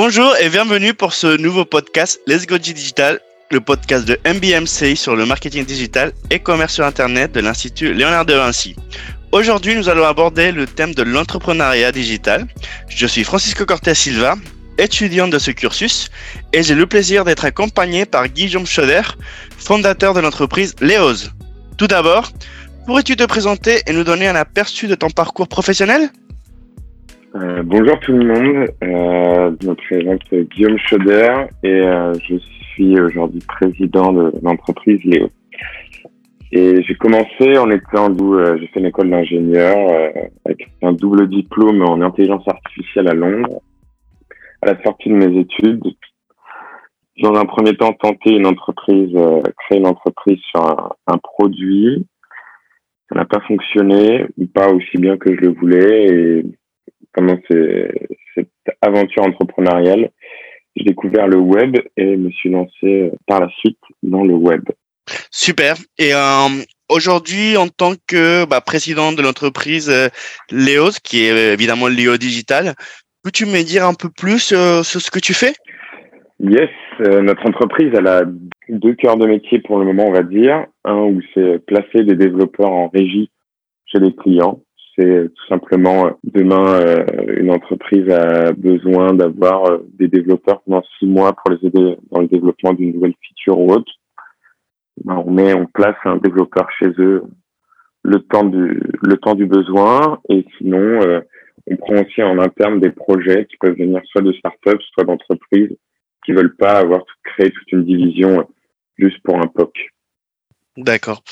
Bonjour et bienvenue pour ce nouveau podcast Let's Go Digital, le podcast de MBMC sur le marketing digital et commerce sur Internet de l'Institut Léonard de Vinci. Aujourd'hui, nous allons aborder le thème de l'entrepreneuriat digital. Je suis Francisco Cortés Silva, étudiant de ce cursus, et j'ai le plaisir d'être accompagné par Guillaume Schoder, fondateur de l'entreprise Léoz. Tout d'abord, pourrais-tu te présenter et nous donner un aperçu de ton parcours professionnel? Euh, bonjour tout le monde, euh, je me présente Guillaume Schoder et euh, je suis aujourd'hui président de l'entreprise Léo. Et j'ai commencé en étant d'où j'ai fait une école d'ingénieur avec un double diplôme en intelligence artificielle à Londres. À la sortie de mes études, dans un premier temps tenter une entreprise, créer une entreprise sur un, produit. Ça n'a pas fonctionné, pas aussi bien que je le voulais et comment cette aventure entrepreneuriale, j'ai découvert le web et me suis lancé euh, par la suite dans le web. Super. Et euh, aujourd'hui, en tant que bah, président de l'entreprise euh, Léos, qui est évidemment Léo Digital, peux-tu me dire un peu plus sur ce que tu fais? Yes, notre entreprise, elle a deux cœurs de métier pour le moment, on va dire. Un où c'est placer des développeurs en régie chez les clients c'est tout simplement euh, demain euh, une entreprise a besoin d'avoir euh, des développeurs pendant six mois pour les aider dans le développement d'une nouvelle feature ou autre. Ben, on met, on place un développeur chez eux le temps du le temps du besoin et sinon on prend aussi en interne des projets qui peuvent venir soit de startups soit d'entreprises qui veulent pas avoir créé toute une division juste pour un POC. D'accord.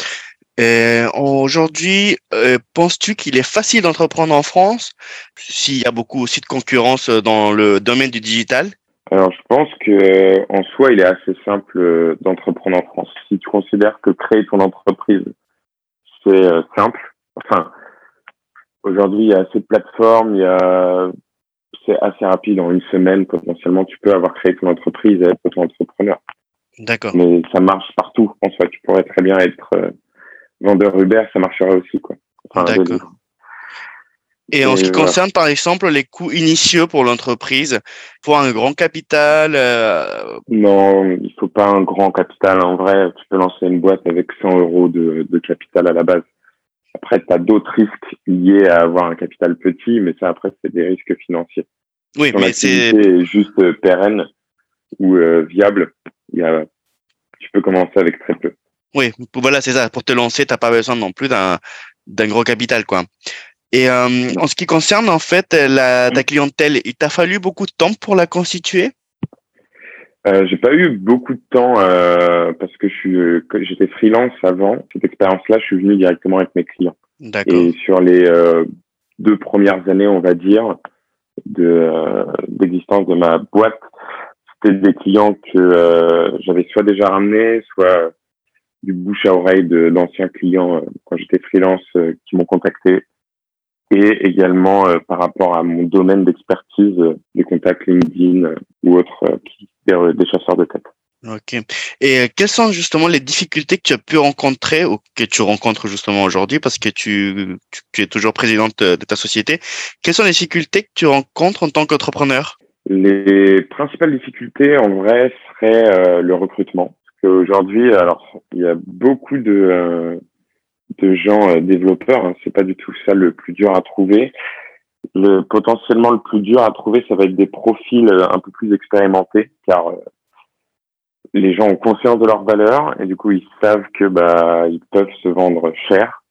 Euh, aujourd'hui, euh, penses-tu qu'il est facile d'entreprendre en France s'il y a beaucoup aussi de concurrence dans le domaine du digital? Alors, je pense que en soi, il est assez simple d'entreprendre en France. Si tu considères que créer ton entreprise, c'est euh, simple. Enfin, aujourd'hui, il y a assez de plateformes, il y a c'est assez rapide en une semaine potentiellement tu peux avoir créé ton entreprise et être auto-entrepreneur. D'accord. Mais ça marche partout en soi. Tu pourrais très bien être vendeur Uber, ça marchera aussi. quoi. D'accord. Et en ce qui concerne, par exemple, les coûts initiaux pour l'entreprise, pour un grand capital euh, Non, il faut pas un grand capital. En vrai, tu peux lancer une boîte avec 100 euros de, de capital à la base. Après, tu as d'autres risques liés à avoir un capital petit, mais ça, après, c'est des risques financiers. Oui, mais c'est juste pérenne ou euh, viable. Il y a, tu peux commencer avec très peu. Oui, voilà, c'est ça. Pour te lancer, t'as pas besoin non plus d'un d'un gros capital, quoi. Et euh, en ce qui concerne en fait la, ta clientèle, il t'a fallu beaucoup de temps pour la constituer? Euh, J'ai pas eu beaucoup de temps euh, parce que je suis, j'étais freelance avant cette expérience-là. Je suis venu directement avec mes clients. Et sur les deux premières années, on va dire, de d'existence de ma boîte, c'était des clients que j'avais soit déjà ramenés, soit du bouche à oreille d'anciens clients euh, quand j'étais freelance euh, qui m'ont contacté et également euh, par rapport à mon domaine d'expertise, des contacts LinkedIn ou autres, des, des chasseurs de tête. Ok. Et quelles sont justement les difficultés que tu as pu rencontrer ou que tu rencontres justement aujourd'hui? Parce que tu, tu, es toujours présidente de ta société. Quelles sont les difficultés que tu rencontres en tant qu'entrepreneur? Les principales difficultés en vrai seraient le recrutement. Aujourd'hui, alors il y a beaucoup de euh, de gens euh, développeurs. Hein, c'est pas du tout ça le plus dur à trouver. Le potentiellement le plus dur à trouver, ça va être des profils euh, un peu plus expérimentés, car les gens ont conscience de leur valeur et du coup ils savent que bah ils peuvent se vendre cher.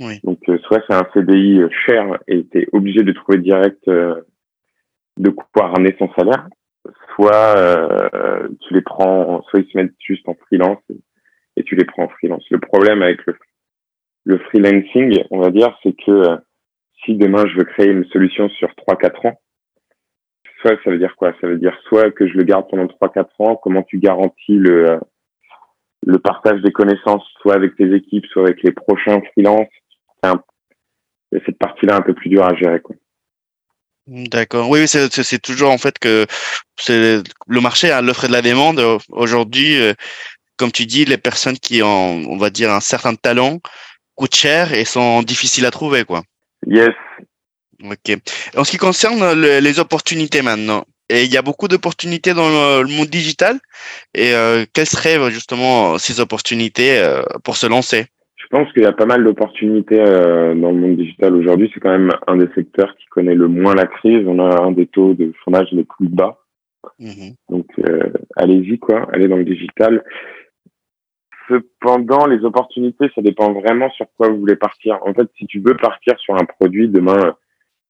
Oui. Donc soit c'est un CDI cher et tu es obligé de trouver direct de quoi ramener son salaire, soit euh, tu les prends, soit ils se mettent juste en freelance et, tu les prends en freelance. Le problème avec le, freelancing, on va dire, c'est que euh, si demain je veux créer une solution sur 3-4 ans, soit ça veut dire quoi? Ça veut dire soit que je le garde pendant 3-4 ans, comment tu garantis le, euh, le partage des connaissances, soit avec tes équipes, soit avec les prochains freelances? cette partie-là un peu plus dure à gérer. Quoi. D'accord. Oui, c'est toujours en fait que c'est le marché à l'offre et de la demande. Aujourd'hui, euh, comme tu dis, les personnes qui ont, on va dire, un certain talent coûtent cher et sont difficiles à trouver, quoi. Yes. Ok. En ce qui concerne les opportunités maintenant, et il y a beaucoup d'opportunités dans le, monde digital. Et euh, quelles seraient justement ces opportunités euh, pour se lancer? Pense qu'il y a pas mal d'opportunités euh, dans le monde digital aujourd'hui. C'est quand même un des secteurs qui connaît le moins la crise. On a un des taux de chômage les plus bas. Mmh Donc allez-y quoi, allez dans le digital. Cependant, les opportunités, ça dépend vraiment sur quoi vous voulez partir. En fait, si tu veux partir sur un produit, demain,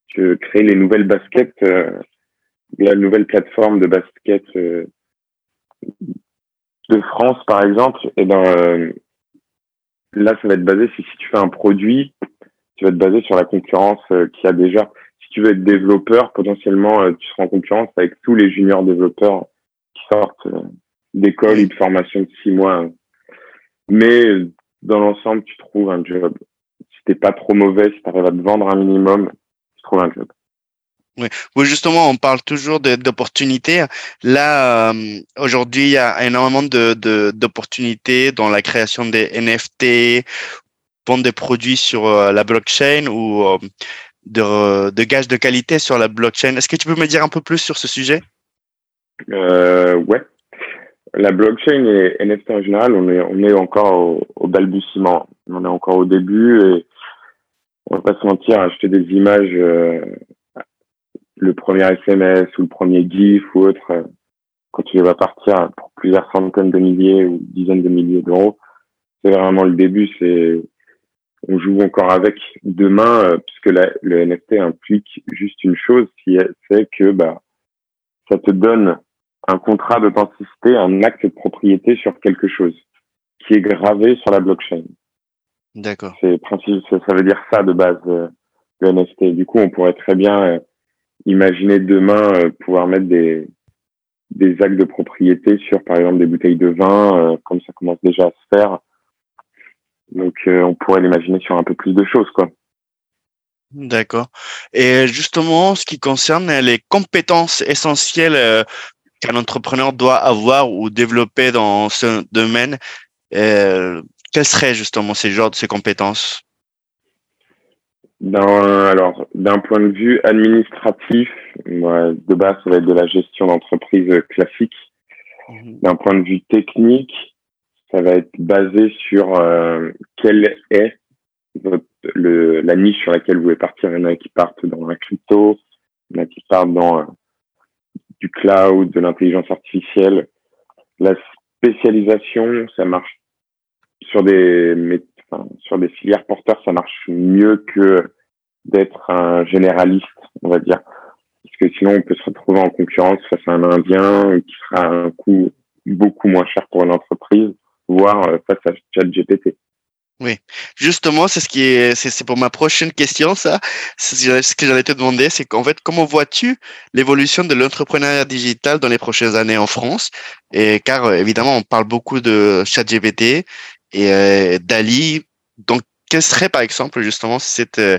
tu créer les nouvelles baskets, euh, la nouvelle plateforme de basket euh, de France, par exemple, et eh ben euh, là, ça va être basé si, tu fais un produit, tu vas être basé sur la concurrence euh, qu'il y a déjà. Si tu veux être développeur, potentiellement, tu seras en concurrence avec tous les juniors développeurs qui sortent d'école ou de formation de six mois mais dans l'ensemble, tu trouves un job. Si t'es pas trop mauvais, si tu arrives à te vendre un minimum, tu trouves un job. Oui. justement, on parle toujours d'opportunités. Là, euh, aujourd'hui, il y a énormément d'opportunités dans la création des NFT, vendre des produits sur euh, la blockchain ou euh, de, gages de qualité sur la blockchain. Est-ce que tu peux me dire un peu plus sur ce sujet? Ouais la blockchain et NFT en général, on est, encore au, au, balbutiement. On est encore au début et on va pas se mentir, acheter des images, le premier SMS ou le premier GIF ou autre, euh, quand tu les vas partir pour plusieurs centaines de milliers ou dizaines de milliers d'euros, c'est vraiment le début. C'est on joue encore avec demain, euh, puisque la, le NFT implique juste une chose, c'est que bah ça te donne un contrat d'authenticité, un acte de propriété sur quelque chose qui est gravé sur la blockchain. D'accord. C'est principe, ça, veut dire ça de base euh, le NFT. Du coup, on pourrait très bien euh, imaginer demain euh, pouvoir mettre des des actes de propriété sur, par exemple, des bouteilles de vin, comme ça commence déjà à se faire. Donc, on pourrait l'imaginer sur un peu plus de choses, quoi. D'accord. Et justement, ce qui concerne les compétences essentielles qu'un entrepreneur doit avoir ou développer dans ce domaine, euh, quelles seraient justement ces genres de ces compétences? Alors, d'un point de vue administratif, de base, ça va être de la gestion d'entreprise classique. Mhm. D'un point de vue technique, ça va être basé sur euh, quelle est le, la niche sur laquelle vous voulez partir. Il y en a qui partent dans la crypto, il y en a qui partent dans euh, du cloud, de l'intelligence artificielle. La spécialisation, ça marche sur des sur des filières porteurs, ça marche mieux que d'être un généraliste, on va dire. Parce que sinon, on peut se retrouver en concurrence face à un Indien qui sera un coût beaucoup moins cher pour une entreprise, voire euh, face à ChatGPT. Oui, justement, c'est ce qui est, c'est pour ma prochaine question, ça. Ce que j'allais te demander, c'est qu'en fait, comment vois-tu l'évolution de l'entrepreneuriat digital dans les prochaines années en France? Et car euh, évidemment, on parle beaucoup de ChatGPT et euh, d'Ali. Donc, quelle serait, par exemple, justement cette euh,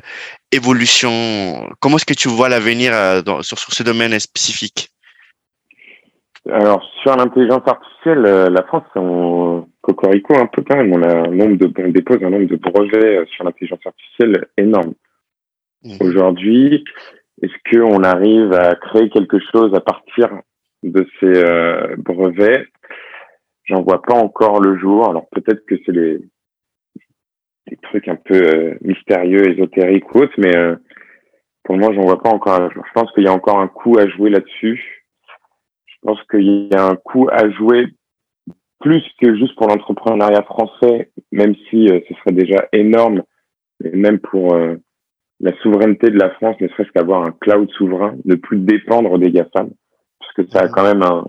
évolution Comment est-ce que tu vois l'avenir sur, sur ce domaine spécifique? Alors, sur l'intelligence artificielle, la France, on, cocorico un peu quand même. On a un nombre de, on dépose un nombre de brevets euh, sur l'intelligence artificielle énorme. Mmh. Aujourd'hui, est-ce qu'on arrive à créer quelque chose à partir de ces euh, brevets? J'en vois pas encore le jour. Alors peut-être que c'est les, des trucs un peu euh, mystérieux, ésotériques ou autres, mais pour moi, j'en vois pas encore Je pense qu'il y a encore un coup à jouer là-dessus. Je pense qu'il y a un coup à jouer plus que juste pour l'entrepreneuriat français, même si euh, ce serait déjà énorme, et même pour euh, la souveraineté de la France, ne serait-ce qu'avoir un cloud souverain, ne plus dépendre des GAFAM, parce que ça a quand même un,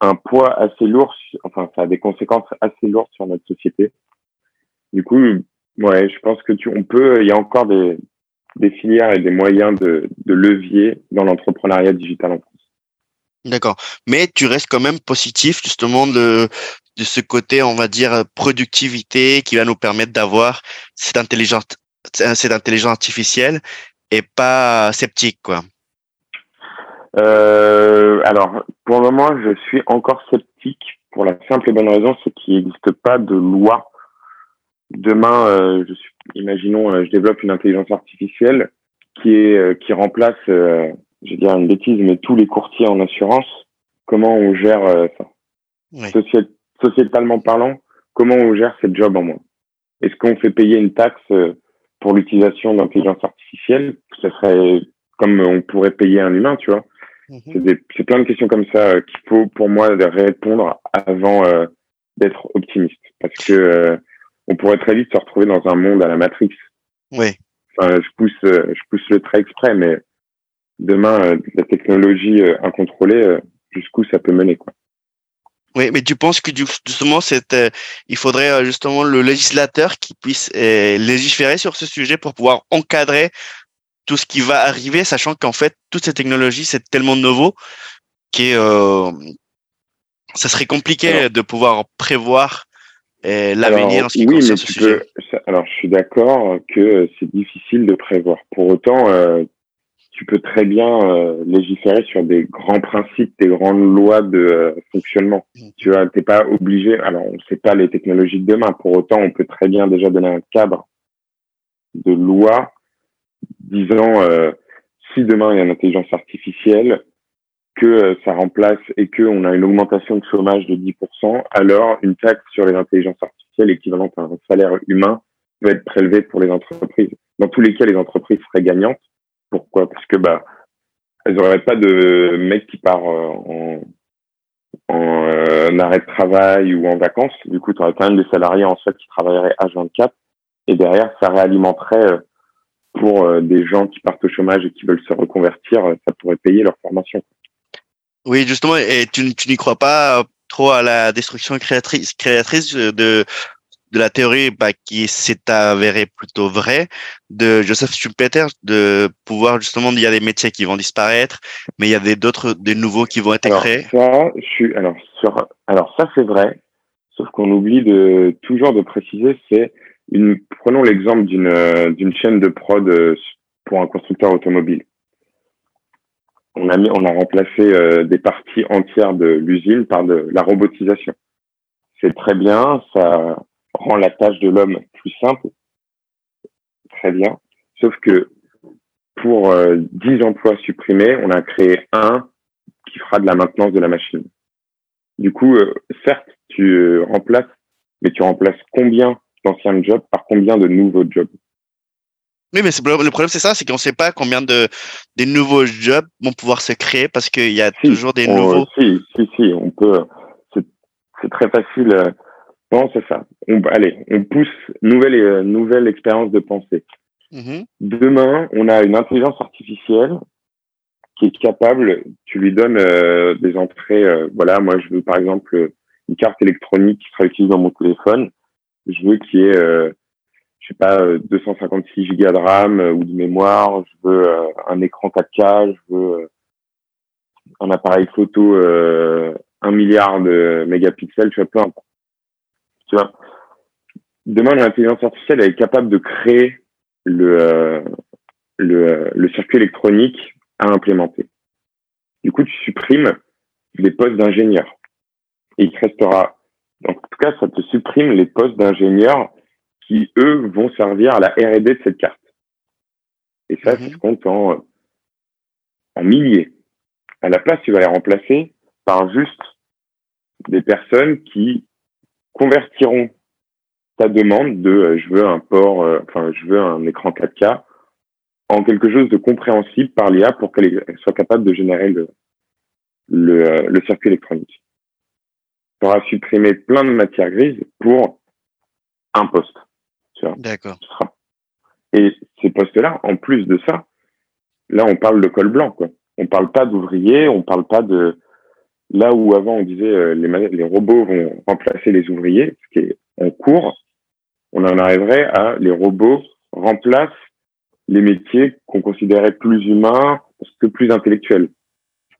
un poids assez lourd, enfin ça a des conséquences assez lourdes sur notre société. Du coup, ouais, je pense que tu, on peut, il y a encore des, des filières et des moyens de, de levier dans l'entrepreneuriat digital en France. D'accord. Mais tu restes quand même positif justement de, de ce côté, on va dire, productivité qui va nous permettre d'avoir cette intelligence, cette intelligence artificielle et pas sceptique, quoi. Euh, alors, pour le moment, je suis encore sceptique pour la simple et bonne raison, c'est qu'il n'existe pas de loi. Demain, euh, je suis, imaginons, euh, je développe une intelligence artificielle qui est qui remplace je vais dire une bêtise, mais tous les courtiers en assurance, comment on gère euh, ça Oui. Sociétalement parlant, comment on gère cette job en moins? Est-ce qu'on fait payer une taxe euh, pour l'utilisation d'intelligence artificielle? Ça serait comme on pourrait payer un humain, tu vois. Mhm. C'est plein de questions comme ça euh, qu'il faut pour moi de répondre avant euh, d'être optimiste, parce que euh, on pourrait très vite se retrouver dans un monde à la Matrix. Oui. Enfin, je pousse, je pousse le trait exprès, mais demain, euh, la technologie euh, incontrôlée, euh, jusqu'où ça peut mener, quoi. Oui, mais tu penses que justement, c'est, euh, il faudrait euh, justement le législateur qui puisse euh, légiférer sur ce sujet pour pouvoir encadrer tout ce qui va arriver, sachant qu'en fait, toutes ces technologies, c'est tellement nouveau que euh, ça serait compliqué Alors- de pouvoir prévoir euh, l'avenir en ce qui oui, mais concerne ce sujet. peux. alors, je suis d'accord que c'est difficile de prévoir. Pour autant, euh, tu peux très bien euh, légiférer sur des grands principes, des grandes lois de fonctionnement. Tu vois, t'es pas obligé. Alors, on ne sait pas les technologies de demain. Pour autant, on peut très bien déjà donner un cadre de loi disant euh, si demain il y a une intelligence artificielle, que euh, ça remplace et que on a une augmentation de chômage de 10%, alors une taxe sur les intelligences artificielles équivalente à un salaire humain va être prélevée pour les entreprises. Dans tous les cas, les entreprises seraient gagnantes. Pourquoi? Parce que bah elles n'auraient pas de mec qui part euh, en, en euh, arrêt de travail ou en vacances. Du coup, tu aurais quand même des salariés en fait qui travailleraient H24 et derrière, ça réalimenterait euh, pour euh, des gens qui partent au chômage et qui veulent se reconvertir, euh, ça pourrait payer leur formation. Oui, justement, et tu, tu n'y crois pas trop à la destruction créatrice, créatrice de, de la théorie bah, qui s'est avérée plutôt vraie de Joseph Schumpeter de pouvoir justement il y a des métiers qui vont disparaître, mais il y a des d'autres des nouveaux qui vont être Alors créés. ça, je suis alors sur alors ça c'est vrai, sauf qu'on oublie de toujours de préciser c'est prenons l'exemple d'une euh, d'une chaîne de prod euh, pour un constructeur automobile. On a mis on a remplacé euh, des parties entières de l'usine par de la robotisation. C'est très bien, ça rend la tâche de l'homme plus simple. Très bien. Sauf que pour euh, 10 emplois supprimés, on a créé un qui fera de la maintenance de la machine. Du coup, certes, tu remplaces, mais tu remplaces combien d'anciens jobs par combien de nouveaux jobs Oui, mais le problème c'est ça, c'est qu'on ne sait pas combien de des nouveaux jobs vont pouvoir se créer parce qu'il y a Si, toujours des on- nouveaux. Si, si, si, on peut. C'est c'est très facile. euh, Non, c'est ça. On, allez, on pousse nouvelle euh, nouvelle expérience de pensée. Mhm. Demain, on a une intelligence artificielle qui est capable, tu lui donnes euh, des entrées, euh, voilà, moi je veux par exemple une carte électronique qui sera utilisée dans mon téléphone, je veux qu'il y ait, euh, je sais pas, euh, 256 gigas de RAM euh, ou de mémoire, je veux euh, un écran 4K, je veux euh, un appareil photo euh, 1 milliard de mégapixels, tu vois, peu. Tu vois, demain l'intelligence artificielle elle est capable de créer le, euh, le, le circuit électronique à implémenter. Du coup, tu supprimes les postes d'ingénieurs. Et il te restera, tout cas, ça te supprime les postes d'ingénieurs qui, eux, vont servir à la R&D de cette carte. Et ça, Mhm. ça se compte en, en milliers. À la place, tu vas les remplacer par juste des personnes qui convertiront ta demande de euh, je veux un port, euh, enfin je veux un écran 4K en quelque chose de compréhensible par l'IA pour qu'elle elle soit capable de générer le, le, euh, le circuit électronique. Tu auras supprimé plein de matières grises pour un poste. Tu vois, D'accord. Et ces postes-là, en plus de ça, là on parle de col blanc. Quoi. On parle pas d'ouvriers, on parle pas de là où avant on disait euh, les, les robots vont remplacer les ouvriers, ce qui est en cours, on en arriverait à les robots remplacent les métiers qu'on considérait plus humains parce que plus intellectuels.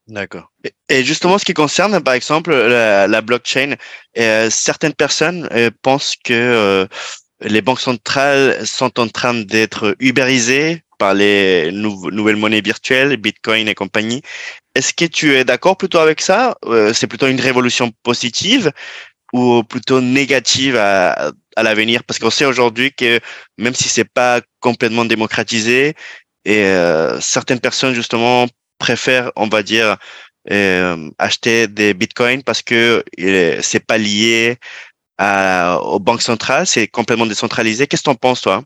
D'accord. Et- justement, ce qui concerne, par exemple, la, blockchain, euh, certaines personnes euh, pensent que euh, les banques centrales sont en train d'être ubérisées par les nou- nouvelles monnaies virtuelles, Bitcoin et compagnie. Est-ce que tu es d'accord plutôt avec ça? Euh, C'est plutôt une révolution positive ou plutôt négative à, à l'avenir? Parce qu'on sait aujourd'hui que même si c'est pas complètement démocratisé, euh, certaines personnes justement préfèrent, on va dire, euh, acheter des bitcoins parce que c'est pas lié à, aux banques centrales, c'est complètement décentralisé. Qu'est-ce que tu en penses, toi?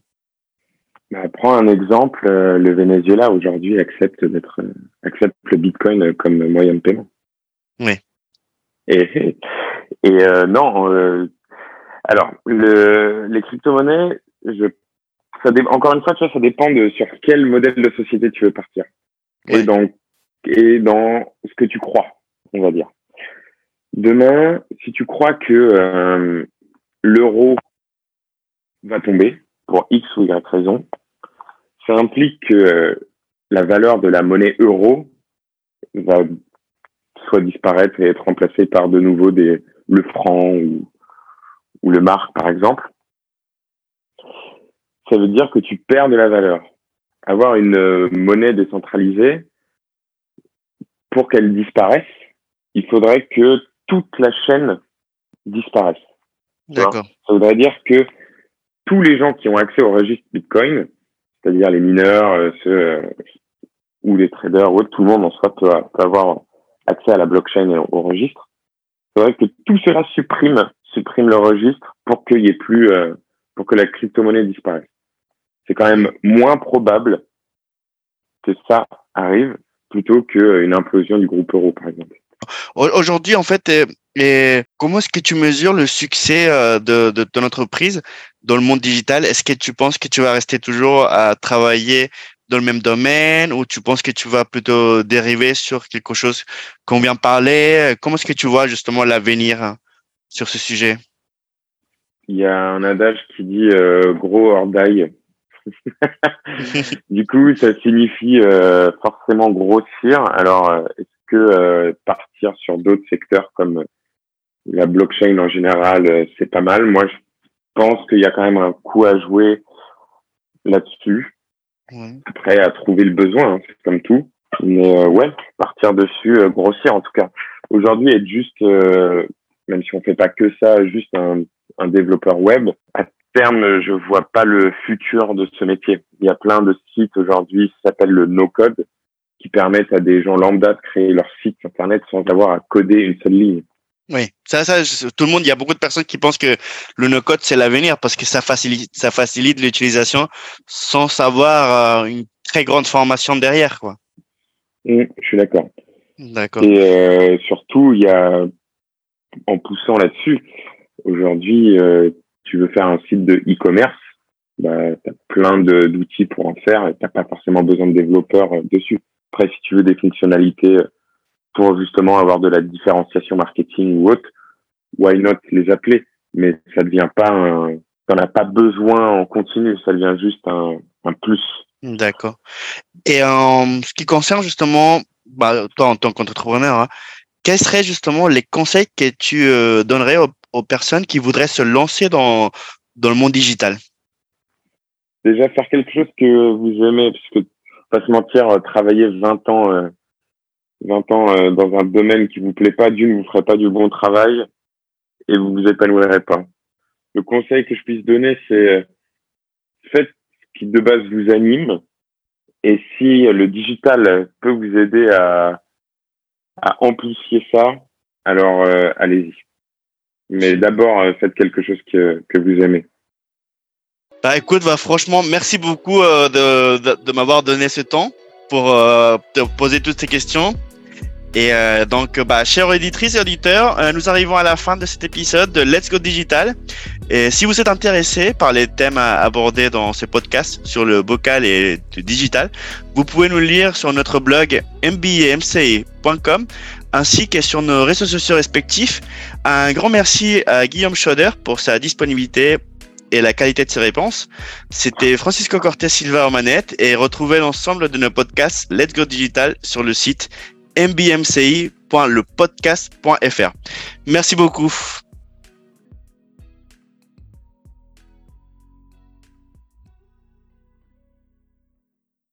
Bah, Prends un exemple. Euh, le Venezuela aujourd'hui accepte d'être euh, accepte le bitcoin comme moyen de paiement. Oui. Et, et non. alors, le, les crypto-monnaies, je ça encore une fois, tu vois, ça dépend de sur quel modèle de société tu veux partir. Et donc, et dans ce que tu crois, on va dire. Demain, si tu crois que euh, l'euro va tomber pour X ou Y raison, ça implique que euh, la valeur de la monnaie euro va soit disparaître et être remplacée par de nouveau des, le franc ou, le marque, par exemple. Ça veut dire que tu perds de la valeur. Avoir une euh, monnaie décentralisée, pour qu'elle disparaisse, il faudrait que toute la chaîne disparaisse. D'accord. Ça voudrait dire que tous les gens qui ont accès au registre Bitcoin, c'est-à-dire les mineurs, euh, ceux, euh, ou les traders, ou tout le monde en soi peut, avoir accès à la blockchain et au registre. Il faudrait que tout cela supprime, supprime le registre pour qu'il y ait plus, euh, pour que la crypto-monnaie disparaisse. C'est quand même moins probable que ça arrive plutôt qu'une implosion du groupe euro, par exemple. Aujourd'hui, en fait, et, comment est-ce que tu mesures le succès euh, de, de ton entreprise dans le monde digital? Est-ce que tu penses que tu vas rester toujours à travailler dans le même domaine ou tu penses que tu vas plutôt dériver sur quelque chose qu'on vient parler? Comment est-ce que tu vois justement l'avenir hein, sur ce sujet? Il y a un adage qui dit euh, gros hors du coup, ça signifie euh, forcément grossir. Alors, euh, est-ce que euh, partir sur d'autres secteurs comme la blockchain en général, c'est pas mal? Moi, je pense qu'il y a quand même un coup à jouer là-dessus. Après, à trouver le besoin, hein, c'est comme tout. Mais ouais, partir dessus, grossir en tout cas. Aujourd'hui, être juste, même si on fait pas que ça, juste un, un développeur web, terme, je vois pas le futur de ce métier. Il y a plein de sites aujourd'hui qui s'appellent le no-code, qui permettent à des gens lambda de créer leur site internet sans avoir à coder une seule ligne. Oui, ça, ça, tout le monde, il y a beaucoup de personnes qui pensent que le no-code c'est l'avenir parce que ça facilite, ça facilite l'utilisation sans savoir euh, une très grande formation derrière, quoi. Mmh, je suis d'accord. D'accord. Et euh, surtout, il y a, en poussant là-dessus, aujourd'hui, euh, tu veux faire un site de e-commerce, bah, tu as plein d'outils pour en faire et tu pas forcément besoin de développeurs euh, dessus. Après, si tu veux des fonctionnalités euh, pour justement avoir de la différenciation marketing ou autre, why not les appeler? Mais ça devient pas un... T'en as pas besoin en continu, ça devient juste un, un plus. D'accord. Et en ce qui concerne justement, bah, toi en tant qu'entrepreneur, hein, quels seraient justement les conseils que tu euh, donnerais aux aux personnes qui voudraient se lancer dans, dans le monde digital Déjà, faire quelque chose que vous aimez, parce que, pas se mentir, euh, travailler 20 ans, 20 euh, ans euh, dans un domaine qui vous plaît pas, d'une, vous ferez pas du bon travail et vous vous épanouirez pas. Le conseil que je puisse donner, c'est faites ce qui de base vous anime et si le digital peut vous aider à, à amplifier ça, alors allez-y. Mais d'abord, euh, faites quelque chose que, que vous aimez. Bah écoute, bah, franchement, merci beaucoup euh, de, de, m'avoir donné ce temps pour euh, te poser toutes ces questions. Et donc, bah, chers auditrices et auditeurs, nous arrivons à la fin de cet épisode de Let's Go Digital. Et si vous êtes intéressé par les thèmes abordés dans ce podcast sur le bocal et le digital, vous pouvez nous lire sur notre blog mbamca.com ainsi que sur nos réseaux sociaux respectifs. Un grand merci à Guillaume Schoder pour sa disponibilité et la qualité de ses réponses. C'était Francisco Cortés Silva en manette et retrouvez l'ensemble de nos podcasts Let's Go Digital sur le site mbmci.lepodcast.fr. Merci beaucoup.